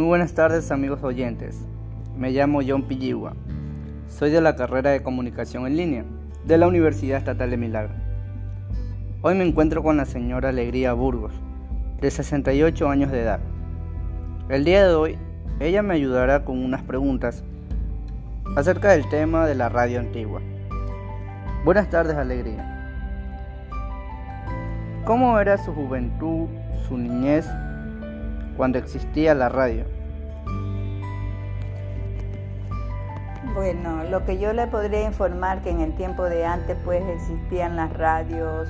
Muy buenas tardes amigos oyentes. Me llamo John Pilligua. Soy de la carrera de comunicación en línea de la Universidad Estatal de Milagro. Hoy me encuentro con la señora Alegría Burgos, de 68 años de edad. El día de hoy, ella me ayudará con unas preguntas acerca del tema de la radio antigua. Buenas tardes, Alegría. ¿Cómo era su juventud, su niñez cuando existía la radio? Bueno, lo que yo le podría informar que en el tiempo de antes pues existían las radios,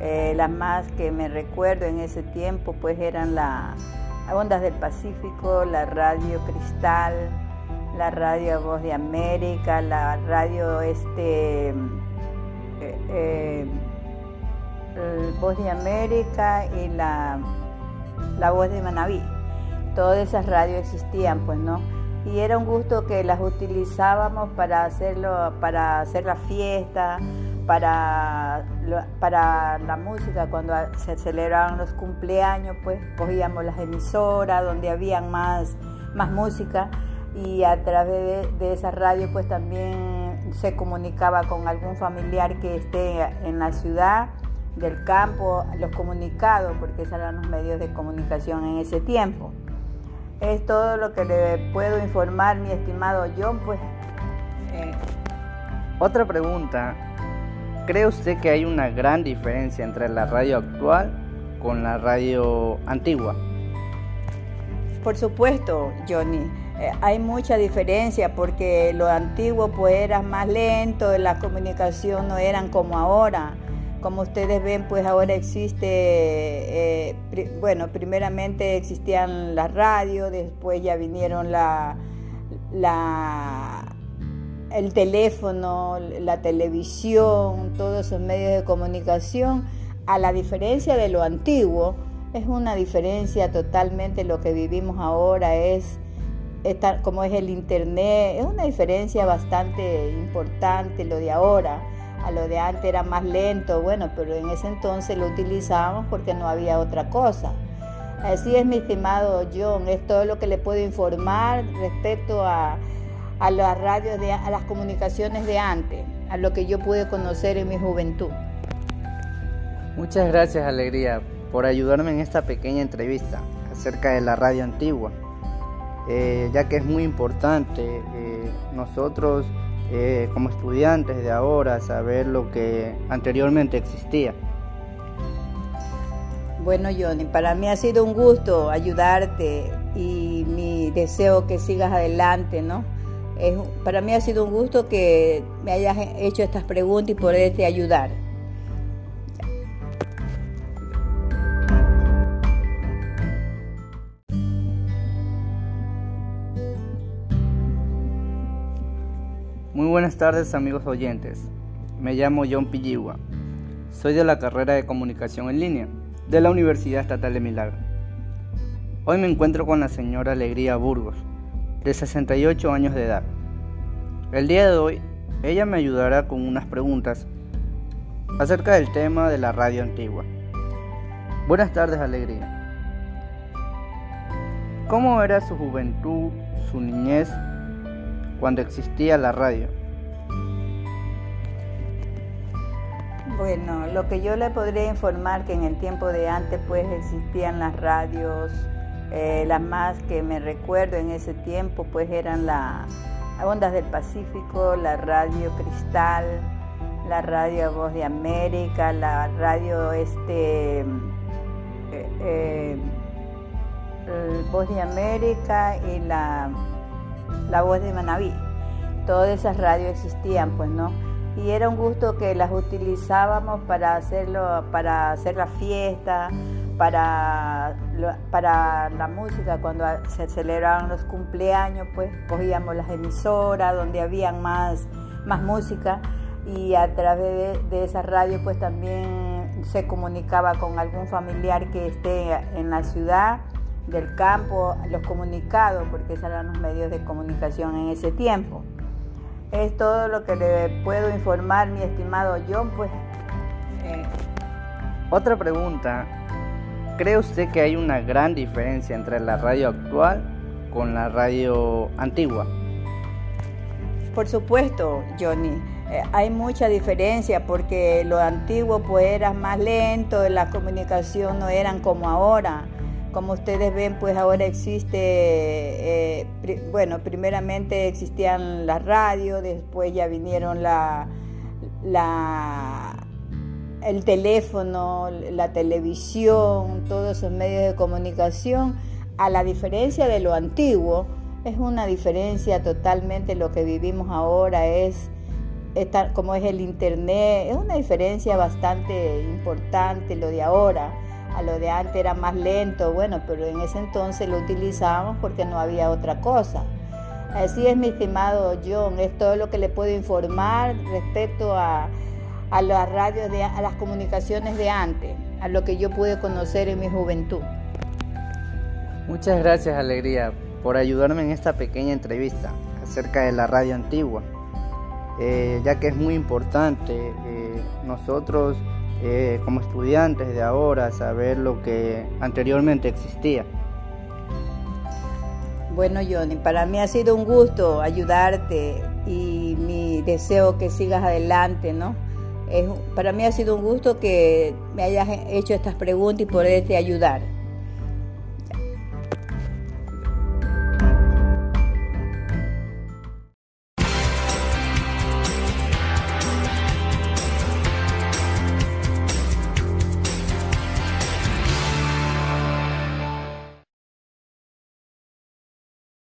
eh, las más que me recuerdo en ese tiempo pues eran las Ondas del Pacífico, la radio Cristal, la radio Voz de América, la radio este eh, eh, Voz de América y la la voz de Manaví. Todas esas radios existían, pues, ¿no? Y era un gusto que las utilizábamos para hacerlo, para hacer la fiesta, para, para la música, cuando se celebraban los cumpleaños, pues cogíamos las emisoras donde había más, más música y a través de, de esa radio pues también se comunicaba con algún familiar que esté en la ciudad del campo, los comunicados, porque esos eran los medios de comunicación en ese tiempo. Es todo lo que le puedo informar, mi estimado John, pues. Eh. Otra pregunta, ¿cree usted que hay una gran diferencia entre la radio actual con la radio antigua? Por supuesto, Johnny. Eh, hay mucha diferencia porque lo antiguo pues era más lento, la comunicación no eran como ahora. Como ustedes ven, pues ahora existe, eh, bueno, primeramente existían las radios, después ya vinieron la, la, el teléfono, la televisión, todos esos medios de comunicación. A la diferencia de lo antiguo, es una diferencia totalmente lo que vivimos ahora, es como es el internet, es una diferencia bastante importante lo de ahora a lo de antes era más lento, bueno, pero en ese entonces lo utilizábamos porque no había otra cosa. Así es, mi estimado John, es todo lo que le puedo informar respecto a, las radios, de, a las comunicaciones de antes, a lo que yo pude conocer en mi juventud. Muchas gracias, Alegría, por ayudarme en esta pequeña entrevista acerca de la radio antigua, eh, ya que es muy importante. Eh, nosotros eh, como estudiantes de ahora saber lo que anteriormente existía. Bueno, Johnny, para mí ha sido un gusto ayudarte y mi deseo que sigas adelante, ¿no? Es, para mí ha sido un gusto que me hayas hecho estas preguntas y poderte ayudar. Muy buenas tardes amigos oyentes. Me llamo John Pilligua. Soy de la carrera de comunicación en línea de la Universidad Estatal de Milagro. Hoy me encuentro con la señora Alegría Burgos, de 68 años de edad. El día de hoy, ella me ayudará con unas preguntas acerca del tema de la radio antigua. Buenas tardes, Alegría. ¿Cómo era su juventud, su niñez cuando existía la radio? Bueno, lo que yo le podría informar que en el tiempo de antes pues existían las radios, eh, las más que me recuerdo en ese tiempo pues eran las Ondas del Pacífico, la radio Cristal, la radio Voz de América, la radio este eh, eh, Voz de América y la la voz de Manaví. Todas esas radios existían, pues, ¿no? Y era un gusto que las utilizábamos para hacerlo, para hacer la fiesta, para, para la música, cuando se celebraban los cumpleaños, pues cogíamos las emisoras donde había más, más música y a través de, de esa radio pues también se comunicaba con algún familiar que esté en la ciudad del campo, los comunicados, porque esos eran los medios de comunicación en ese tiempo. Es todo lo que le puedo informar, mi estimado John, pues. Eh. Otra pregunta, ¿cree usted que hay una gran diferencia entre la radio actual con la radio antigua? Por supuesto, Johnny. Eh, hay mucha diferencia porque lo antiguo pues era más lento, la comunicación no eran como ahora. Como ustedes ven, pues ahora existe, eh, bueno, primeramente existían las radios, después ya vinieron la, la, el teléfono, la televisión, todos esos medios de comunicación. A la diferencia de lo antiguo, es una diferencia totalmente lo que vivimos ahora, es como es el internet, es una diferencia bastante importante lo de ahora. A lo de antes era más lento, bueno, pero en ese entonces lo utilizábamos porque no había otra cosa. Así es, mi estimado John, es todo lo que le puedo informar respecto a, las radios, de, a las comunicaciones de antes, a lo que yo pude conocer en mi juventud. Muchas gracias, Alegría, por ayudarme en esta pequeña entrevista acerca de la radio antigua. Eh, ya que es muy importante eh, nosotros eh, como estudiantes de ahora saber lo que anteriormente existía. Bueno, Johnny, para mí ha sido un gusto ayudarte y mi deseo que sigas adelante, ¿no? Es, para mí ha sido un gusto que me hayas hecho estas preguntas y poderte ayudar.